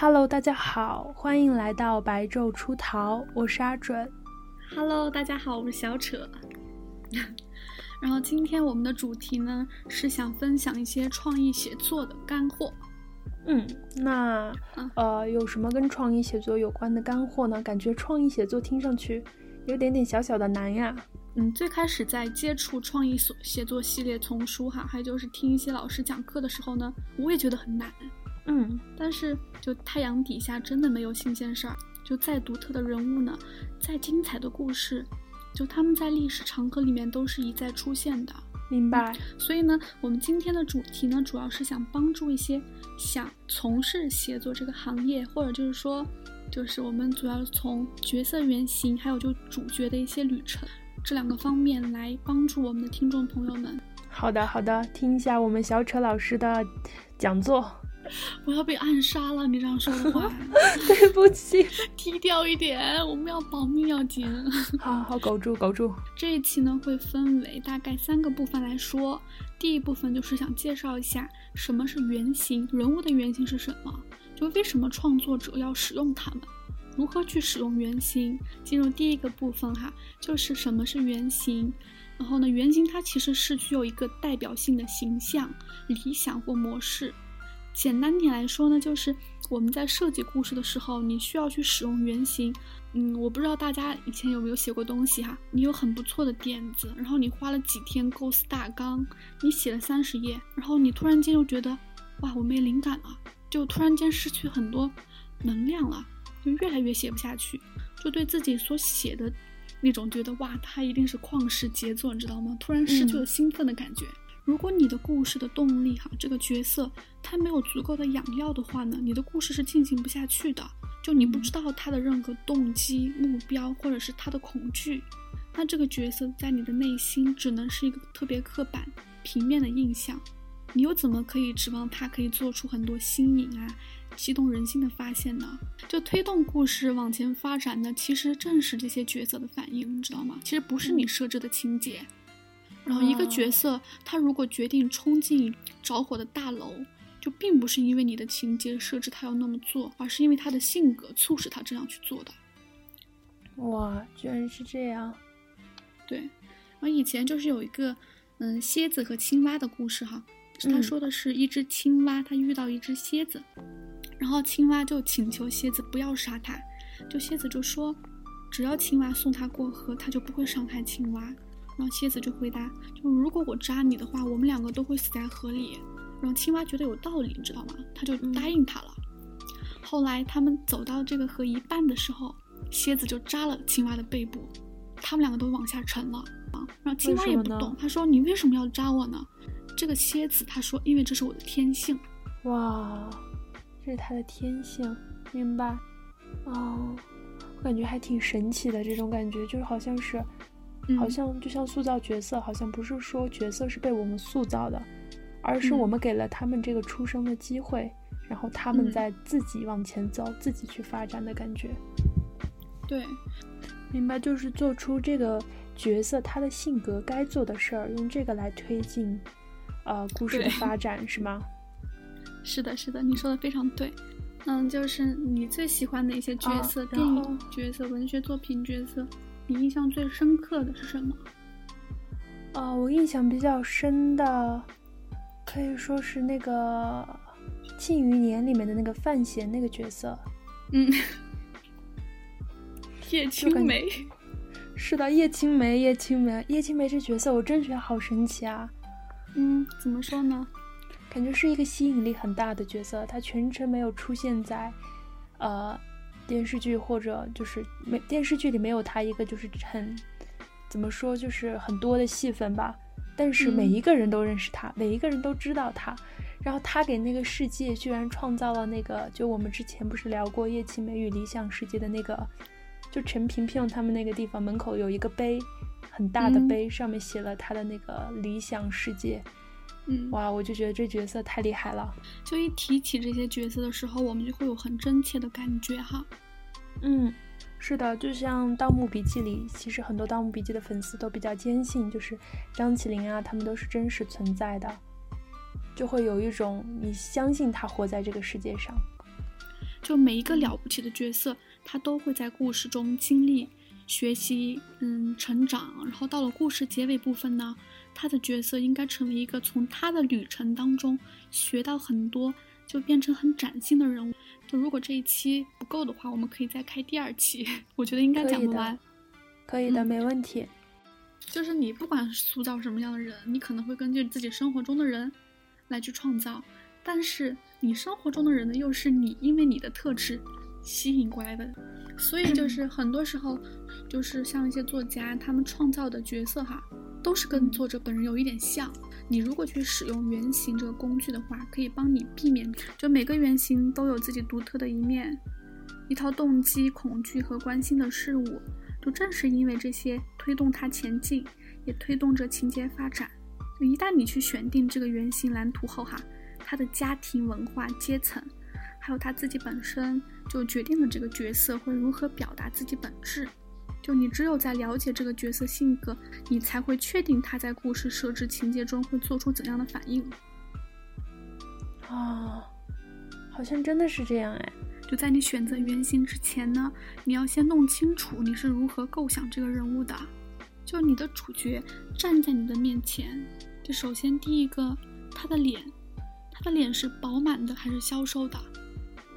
Hello，大家好，欢迎来到白昼出逃，我是阿准。Hello，大家好，我是小扯。然后今天我们的主题呢是想分享一些创意写作的干货。嗯，那呃有什么跟创意写作有关的干货呢？感觉创意写作听上去有点点小小的难呀。嗯，最开始在接触创意所写作系列丛书哈，还有就是听一些老师讲课的时候呢，我也觉得很难。嗯，但是就太阳底下真的没有新鲜事儿，就再独特的人物呢，再精彩的故事，就他们在历史长河里面都是一再出现的。明白。所以呢，我们今天的主题呢，主要是想帮助一些想从事写作这个行业，或者就是说，就是我们主要从角色原型，还有就主角的一些旅程。这两个方面来帮助我们的听众朋友们。好的，好的，听一下我们小扯老师的讲座。我要被暗杀了！你这样说的话，对不起，低调一点，我们要保密要紧。好好苟住，苟住。这一期呢会分为大概三个部分来说。第一部分就是想介绍一下什么是原型，人物的原型是什么，就为什么创作者要使用它们。如何去使用原型？进入第一个部分哈，就是什么是原型。然后呢，原型它其实是具有一个代表性的形象、理想或模式。简单点来说呢，就是我们在设计故事的时候，你需要去使用原型。嗯，我不知道大家以前有没有写过东西哈，你有很不错的点子，然后你花了几天构思大纲，你写了三十页，然后你突然间又觉得，哇，我没灵感了，就突然间失去很多能量了。就越来越写不下去，就对自己所写的那种觉得哇，它一定是旷世杰作，你知道吗？突然失去了兴奋的感觉。如果你的故事的动力哈，这个角色他没有足够的养料的话呢，你的故事是进行不下去的。就你不知道他的任何动机、目标，或者是他的恐惧，那这个角色在你的内心只能是一个特别刻板、平面的印象。你又怎么可以指望他可以做出很多新颖啊？激动人心的发现呢？就推动故事往前发展的，其实正是这些角色的反应，你知道吗？其实不是你设置的情节。然后一个角色，他如果决定冲进着火的大楼，就并不是因为你的情节设置他要那么做，而是因为他的性格促使他这样去做的。哇，居然是这样！对，然后以前就是有一个，嗯，蝎子和青蛙的故事哈。他说的是一只青蛙，它遇到一只蝎子。然后青蛙就请求蝎子不要杀它，就蝎子就说，只要青蛙送它过河，它就不会伤害青蛙。然后蝎子就回答，就如果我扎你的话，我们两个都会死在河里。然后青蛙觉得有道理，你知道吗？他就答应他了。后来他们走到这个河一半的时候，蝎子就扎了青蛙的背部，他们两个都往下沉了啊。然后青蛙也不懂，他说你为什么要扎我呢？这个蝎子他说，因为这是我的天性。哇。这是他的天性，明白？哦，我感觉还挺神奇的，这种感觉就是好像是，好像就像塑造角色，好像不是说角色是被我们塑造的，而是我们给了他们这个出生的机会，然后他们在自己往前走，自己去发展的感觉。对，明白，就是做出这个角色他的性格该做的事儿，用这个来推进，呃，故事的发 展，是吗？是的，是的，你说的非常对。嗯，就是你最喜欢的一些角色，电影角色、文学作品角色，你印象最深刻的是什么？啊，我印象比较深的，可以说是那个《庆余年》里面的那个范闲那个角色。嗯，叶青梅。是的，叶青梅，叶青梅，叶青梅这角色我真觉得好神奇啊。嗯，怎么说呢？感觉是一个吸引力很大的角色，他全程没有出现在，呃，电视剧或者就是没电视剧里没有他一个就是很，怎么说就是很多的戏份吧，但是每一个人都认识他，每一个人都知道他，然后他给那个世界居然创造了那个，就我们之前不是聊过叶青梅与理想世界的那个，就陈萍萍他们那个地方门口有一个碑，很大的碑，上面写了他的那个理想世界。嗯，哇，我就觉得这角色太厉害了。就一提起这些角色的时候，我们就会有很真切的感觉哈。嗯，是的，就像《盗墓笔记》里，其实很多《盗墓笔记》的粉丝都比较坚信，就是张起灵啊，他们都是真实存在的，就会有一种你相信他活在这个世界上。就每一个了不起的角色，他都会在故事中经历、学习、嗯成长，然后到了故事结尾部分呢，他的角色应该成为一个从他的旅程当中学到很多，就变成很崭新的人物。就如果这一期不够的话，我们可以再开第二期，我觉得应该讲不完。可以的，没问题。就是你不管塑造什么样的人，你可能会根据自己生活中的人来去创造，但是你生活中的人呢，又是你因为你的特质吸引过来的，所以就是很多时候，就是像一些作家他们创造的角色哈，都是跟作者本人有一点像。你如果去使用原型这个工具的话，可以帮你避免，就每个原型都有自己独特的一面，一套动机、恐惧和关心的事物。就正是因为这些推动他前进，也推动着情节发展。就一旦你去选定这个原型蓝图后，哈，他的家庭、文化、阶层，还有他自己本身，就决定了这个角色会如何表达自己本质。就你只有在了解这个角色性格，你才会确定他在故事设置情节中会做出怎样的反应。啊，好像真的是这样哎。就在你选择原型之前呢，你要先弄清楚你是如何构想这个人物的。就你的主角站在你的面前，就首先第一个，他的脸，他的脸是饱满的还是消瘦的？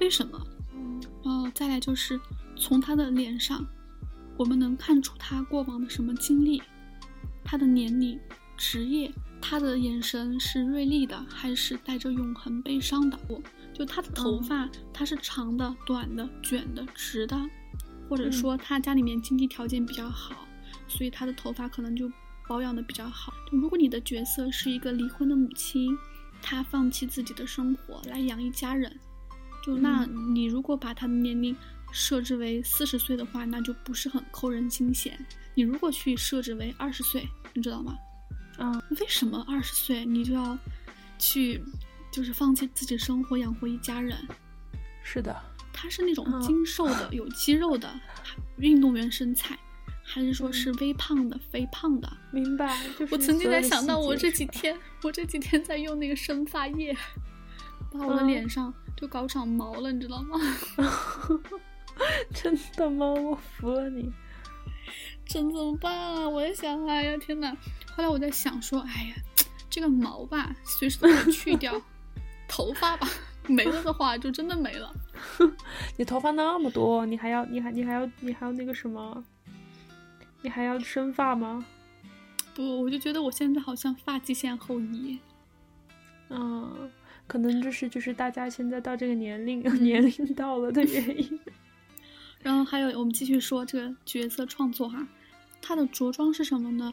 为什么？然后再来就是从他的脸上，我们能看出他过往的什么经历，他的年龄、职业，他的眼神是锐利的还是带着永恒悲伤的？我。就他的头发，他是长的、短的、卷的、直的，或者说他家里面经济条件比较好，所以他的头发可能就保养的比较好。就如果你的角色是一个离婚的母亲，她放弃自己的生活来养一家人，就那你如果把他的年龄设置为四十岁的话，那就不是很扣人心弦。你如果去设置为二十岁，你知道吗？啊，为什么二十岁你就要去？就是放弃自己生活养活一家人，是的。他是那种精瘦的、有肌肉的运动员身材，还是说是微胖的、肥胖的？明白。我曾经在想到，我这几天，我这几天在用那个生发液，把我的脸上就搞长毛了，你知道吗？真的吗？我服了你。这怎么办啊？我在想，哎呀天哪！后来我在想说，哎呀，这个毛吧，随时都能去掉。头发吧，没了的话就真的没了。你头发那么多，你还要你还你还要你还要那个什么？你还要生发吗？不，我就觉得我现在好像发际线后移。嗯，可能就是就是大家现在到这个年龄 年龄到了的原因。然后还有，我们继续说这个角色创作哈，他的着装是什么呢？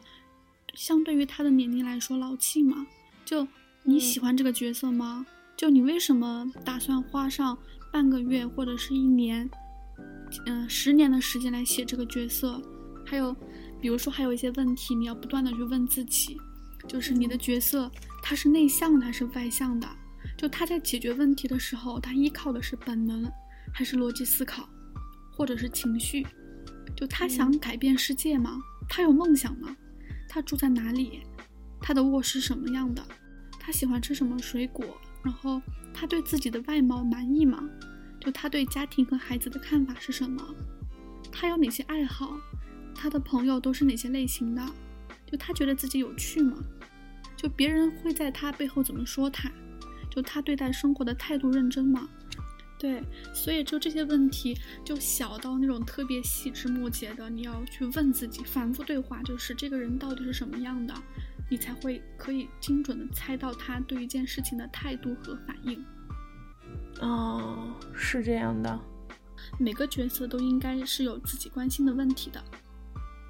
相对于他的年龄来说，老气嘛。就你喜欢这个角色吗？就你为什么打算花上半个月或者是一年，嗯，十年的时间来写这个角色？还有，比如说还有一些问题，你要不断的去问自己，就是你的角色他是内向的还是外向的？就他在解决问题的时候，他依靠的是本能，还是逻辑思考，或者是情绪？就他想改变世界吗？他有梦想吗？他住在哪里？他的卧室什么样的？他喜欢吃什么水果？然后他对自己的外貌满意吗？就他对家庭和孩子的看法是什么？他有哪些爱好？他的朋友都是哪些类型的？就他觉得自己有趣吗？就别人会在他背后怎么说他？就他对待生活的态度认真吗？对，所以就这些问题，就小到那种特别细枝末节的，你要去问自己，反复对话，就是这个人到底是什么样的？你才会可以精准的猜到他对一件事情的态度和反应。哦，是这样的。每个角色都应该是有自己关心的问题的。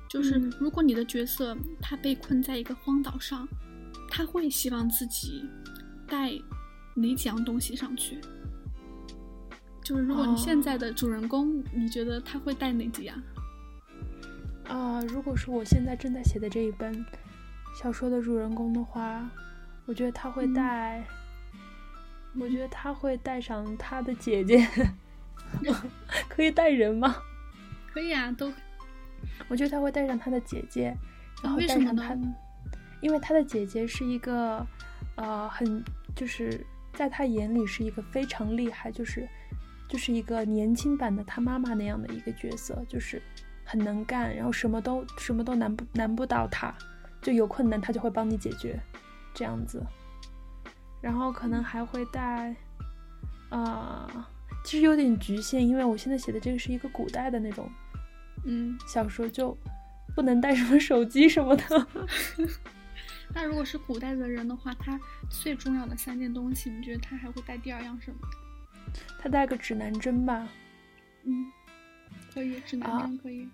就是如果你的角色他被困在一个荒岛上，他会希望自己带哪几样东西上去？就是如果你现在的主人公，你觉得他会带哪几样？啊，如果是我现在正在写的这一本。小说的主人公的话，我觉得他会带，我觉得他会带上他的姐姐，可以带人吗？可以啊，都。我觉得他会带上他的姐姐，然后带上他，因为他的姐姐是一个，呃，很就是在他眼里是一个非常厉害，就是就是一个年轻版的他妈妈那样的一个角色，就是很能干，然后什么都什么都难不难不倒他，就有困难他就会帮你解决，这样子。然后可能还会带，啊，其实有点局限，因为我现在写的这个是一个古代的那种，嗯，小说就不能带什么手机什么的。那如果是古代的人的话，他最重要的三件东西，你觉得他还会带第二样什么？他带个指南针吧，嗯，可以，指南针可以。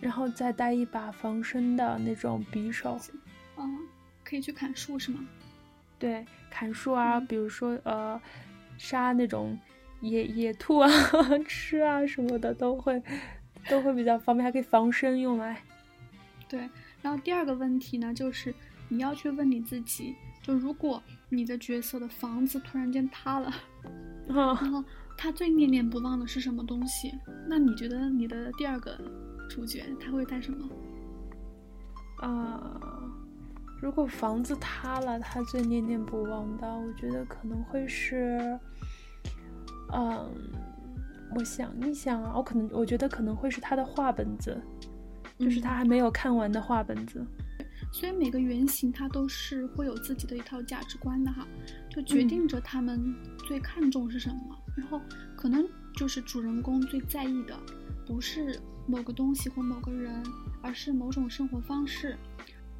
然后再带一把防身的那种匕首。嗯，可以去砍树是吗？对，砍树啊，比如说呃，杀那种野野兔啊，吃啊什么的都会都会比较方便，还可以防身用来。对，然后第二个问题呢，就是你要去问你自己，就如果你的角色的房子突然间塌了，然后他最念念不忘的是什么东西？那你觉得你的第二个主角他会带什么？啊。如果房子塌了，他最念念不忘的，我觉得可能会是，嗯，我想一想啊，我可能我觉得可能会是他的画本子，就是他还没有看完的画本子。所以每个原型他都是会有自己的一套价值观的哈，就决定着他们最看重是什么。然后可能就是主人公最在意的，不是某个东西或某个人，而是某种生活方式。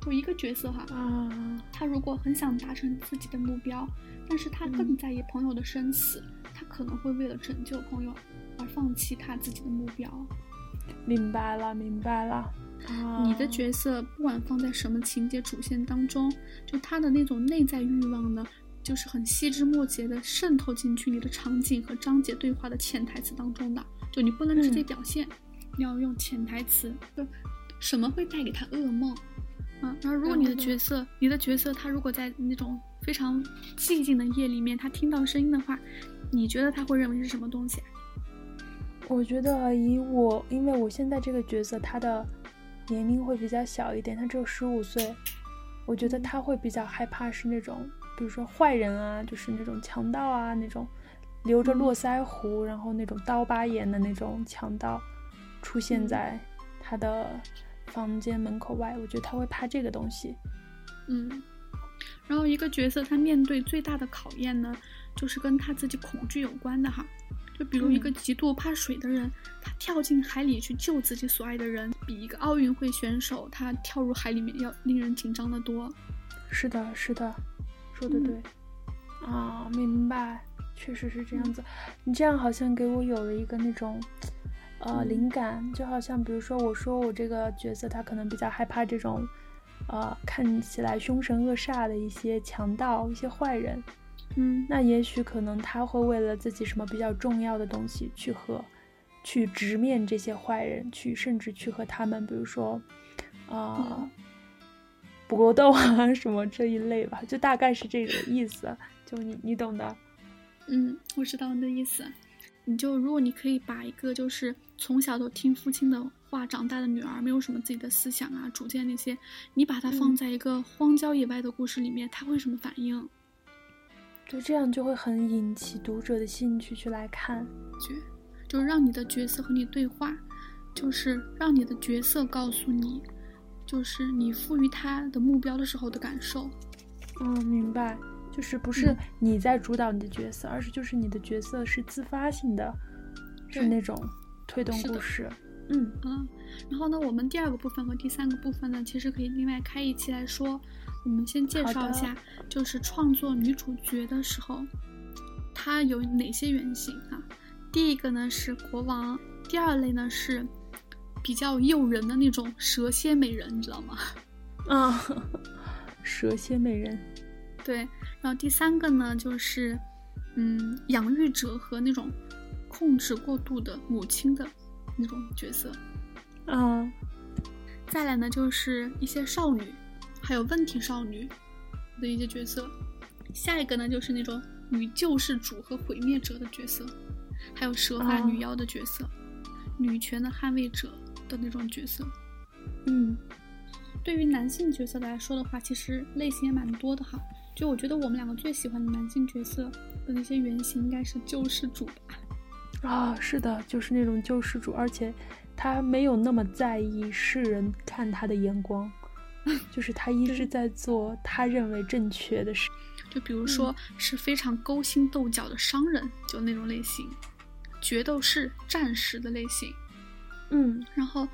就一个角色哈，啊，他如果很想达成自己的目标，但是他更在意朋友的生死，他可能会为了拯救朋友而放弃他自己的目标。明白了，明白了。你的角色不管放在什么情节主线当中，就他的那种内在欲望呢，就是很细枝末节的渗透进去你的场景和章节对话的潜台词当中的。就你不能直接表现，你要用潜台词。就什么会带给他噩梦？嗯，然后如果你的角色，你的角色他如果在那种非常寂静的夜里面，他听到声音的话，你觉得他会认为是什么东西？我觉得以我，因为我现在这个角色他的年龄会比较小一点，他只有十五岁，我觉得他会比较害怕是那种，比如说坏人啊，就是那种强盗啊，那种留着络腮胡，然后那种刀疤眼的那种强盗出现在他的。房间门口外，我觉得他会怕这个东西。嗯，然后一个角色他面对最大的考验呢，就是跟他自己恐惧有关的哈。就比如一个极度怕水的人，他跳进海里去救自己所爱的人，比一个奥运会选手他跳入海里面要令人紧张的多。是的，是的，说的对。啊，明白，确实是这样子。你这样好像给我有了一个那种。呃，灵感就好像，比如说，我说我这个角色他可能比较害怕这种，呃，看起来凶神恶煞的一些强盗、一些坏人，嗯，那也许可能他会为了自己什么比较重要的东西去和，去直面这些坏人，去甚至去和他们，比如说，啊，搏斗啊什么这一类吧，就大概是这个意思，就你你懂的，嗯，我知道你的意思。你就如果你可以把一个就是从小都听父亲的话长大的女儿，没有什么自己的思想啊、主见那些，你把她放在一个荒郊野外的故事里面，她会什么反应？就这样就会很引起读者的兴趣去来看，就就让你的角色和你对话，就是让你的角色告诉你，就是你赋予他的目标的时候的感受。嗯，明白。就是不是你在主导你的角色，而是就是你的角色是自发性的，是那种推动故事。嗯嗯。然后呢，我们第二个部分和第三个部分呢，其实可以另外开一期来说。我们先介绍一下，就是创作女主角的时候，她有哪些原型啊？第一个呢是国王，第二类呢是比较诱人的那种蛇蝎美人，你知道吗？啊，蛇蝎美人。对，然后第三个呢，就是，嗯，养育者和那种控制过度的母亲的那种角色，嗯，再来呢，就是一些少女，还有问题少女的一些角色，下一个呢，就是那种女救世主和毁灭者的角色，还有蛇发女妖的角色，女权的捍卫者的那种角色，嗯，对于男性角色来说的话，其实类型也蛮多的哈。就我觉得我们两个最喜欢的男性角色的那些原型应该是救世主吧，啊，是的，就是那种救世主，而且他没有那么在意世人看他的眼光，就是他一直在做他认为正确的事。就比如说是非常勾心斗角的商人，就那种类型，决斗士、战士的类型。嗯，然后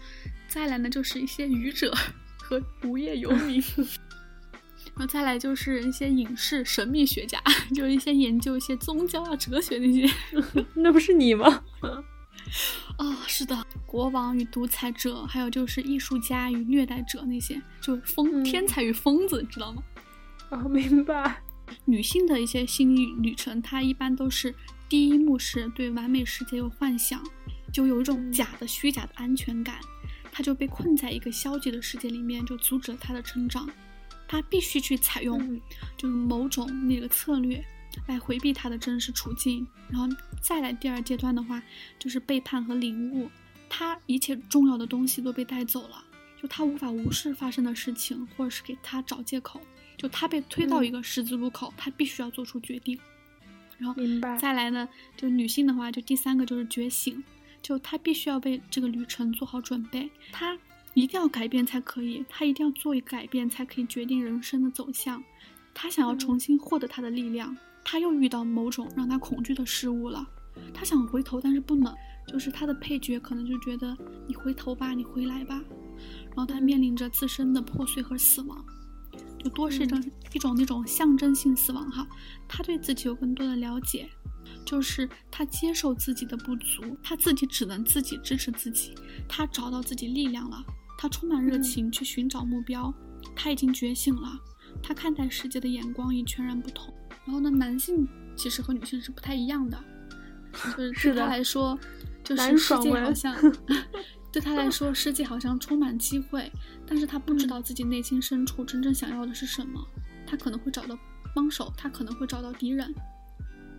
再来呢，就是一些愚者和无业游民。然后再来就是一些影视、神秘学家，就是一些研究一些宗教啊、哲学那些。那不是你吗？啊，是的，国王与独裁者，还有就是艺术家与虐待者那些，就疯天才与疯子，知道吗？啊，明白。女性的一些心理旅程，它一般都是第一幕是对完美世界有幻想，就有一种假的、虚假的安全感，她就被困在一个消极的世界里面，就阻止了她的成长。她必须去采用，就是某种那个策略，来回避他的真实处境，然后再来第二阶段的话，就是背叛和领悟，他一切重要的东西都被带走了，就他无法无视发生的事情，或者是给他找借口，就他被推到一个十字路口，他必须要做出决定，然后明白。再来呢，就女性的话，就第三个就是觉醒，就她必须要为这个旅程做好准备，她。一定要改变才可以，他一定要做一改变才可以决定人生的走向。他想要重新获得他的力量，他又遇到某种让他恐惧的事物了。他想回头，但是不能。就是他的配角可能就觉得你回头吧，你回来吧。然后他面临着自身的破碎和死亡，就多是一种一种那种象征性死亡哈。他对自己有更多的了解，就是他接受自己的不足，他自己只能自己支持自己，他找到自己力量了。他充满热情去寻找目标，他已经觉醒了，他看待世界的眼光也全然不同。然后呢，男性其实和女性是不太一样的，就是对他来说，就是世界好像 对他来说世界好像充满机会，但是他不知道自己内心深处真正想要的是什么。他可能会找到帮手，他可能会找到敌人，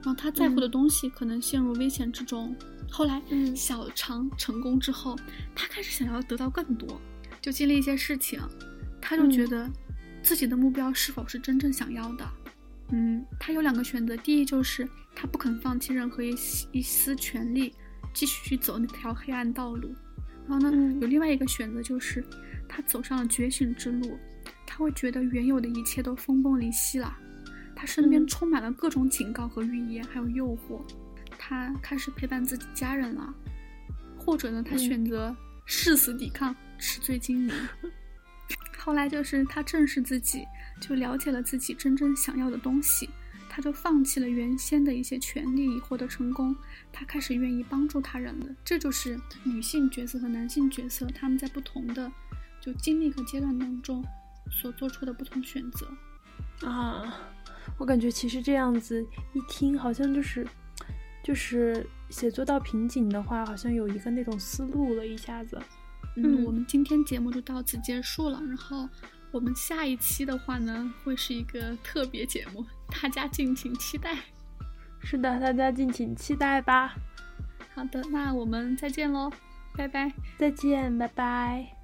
然后他在乎的东西可能陷入危险之中。后来，小常成功之后，他开始想要得到更多。就经历一些事情，他就觉得自己的目标是否是真正想要的。嗯，他有两个选择，第一就是他不肯放弃任何一一丝权利，继续去走那条黑暗道路。然后呢，有另外一个选择就是他走上了觉醒之路，他会觉得原有的一切都分崩离析了，他身边充满了各种警告和预言，还有诱惑，他开始陪伴自己家人了，或者呢，他选择誓死抵抗。纸醉金迷。后来就是他正视自己，就了解了自己真正想要的东西，他就放弃了原先的一些权利以获得成功，他开始愿意帮助他人了。这就是女性角色和男性角色他们在不同的就经历和阶段当中所做出的不同选择。啊，我感觉其实这样子一听，好像就是就是写作到瓶颈的话，好像有一个那种思路了，一下子。嗯，我们今天节目就到此结束了。然后我们下一期的话呢，会是一个特别节目，大家敬请期待。是的，大家敬请期待吧。好的，那我们再见喽，拜拜。再见，拜拜。